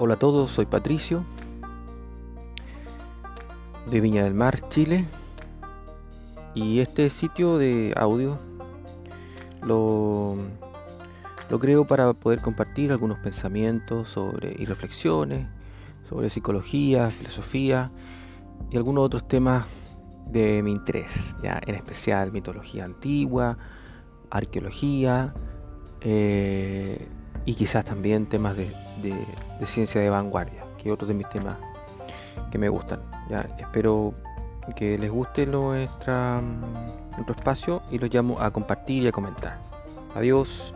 Hola a todos, soy Patricio de Viña del Mar, Chile. Y este sitio de audio lo, creo para poder compartir algunos pensamientos sobre, y reflexiones sobre psicología, filosofía y algunos otros temas de mi interés, ya en especial mitología antigua, arqueología, eh, y quizás también temas de, ciencia de vanguardia, que es otro de mis temas que me gustan. ¿ya? Espero que les guste nuestra, nuestro espacio y los llamo a compartir y a comentar. Adiós.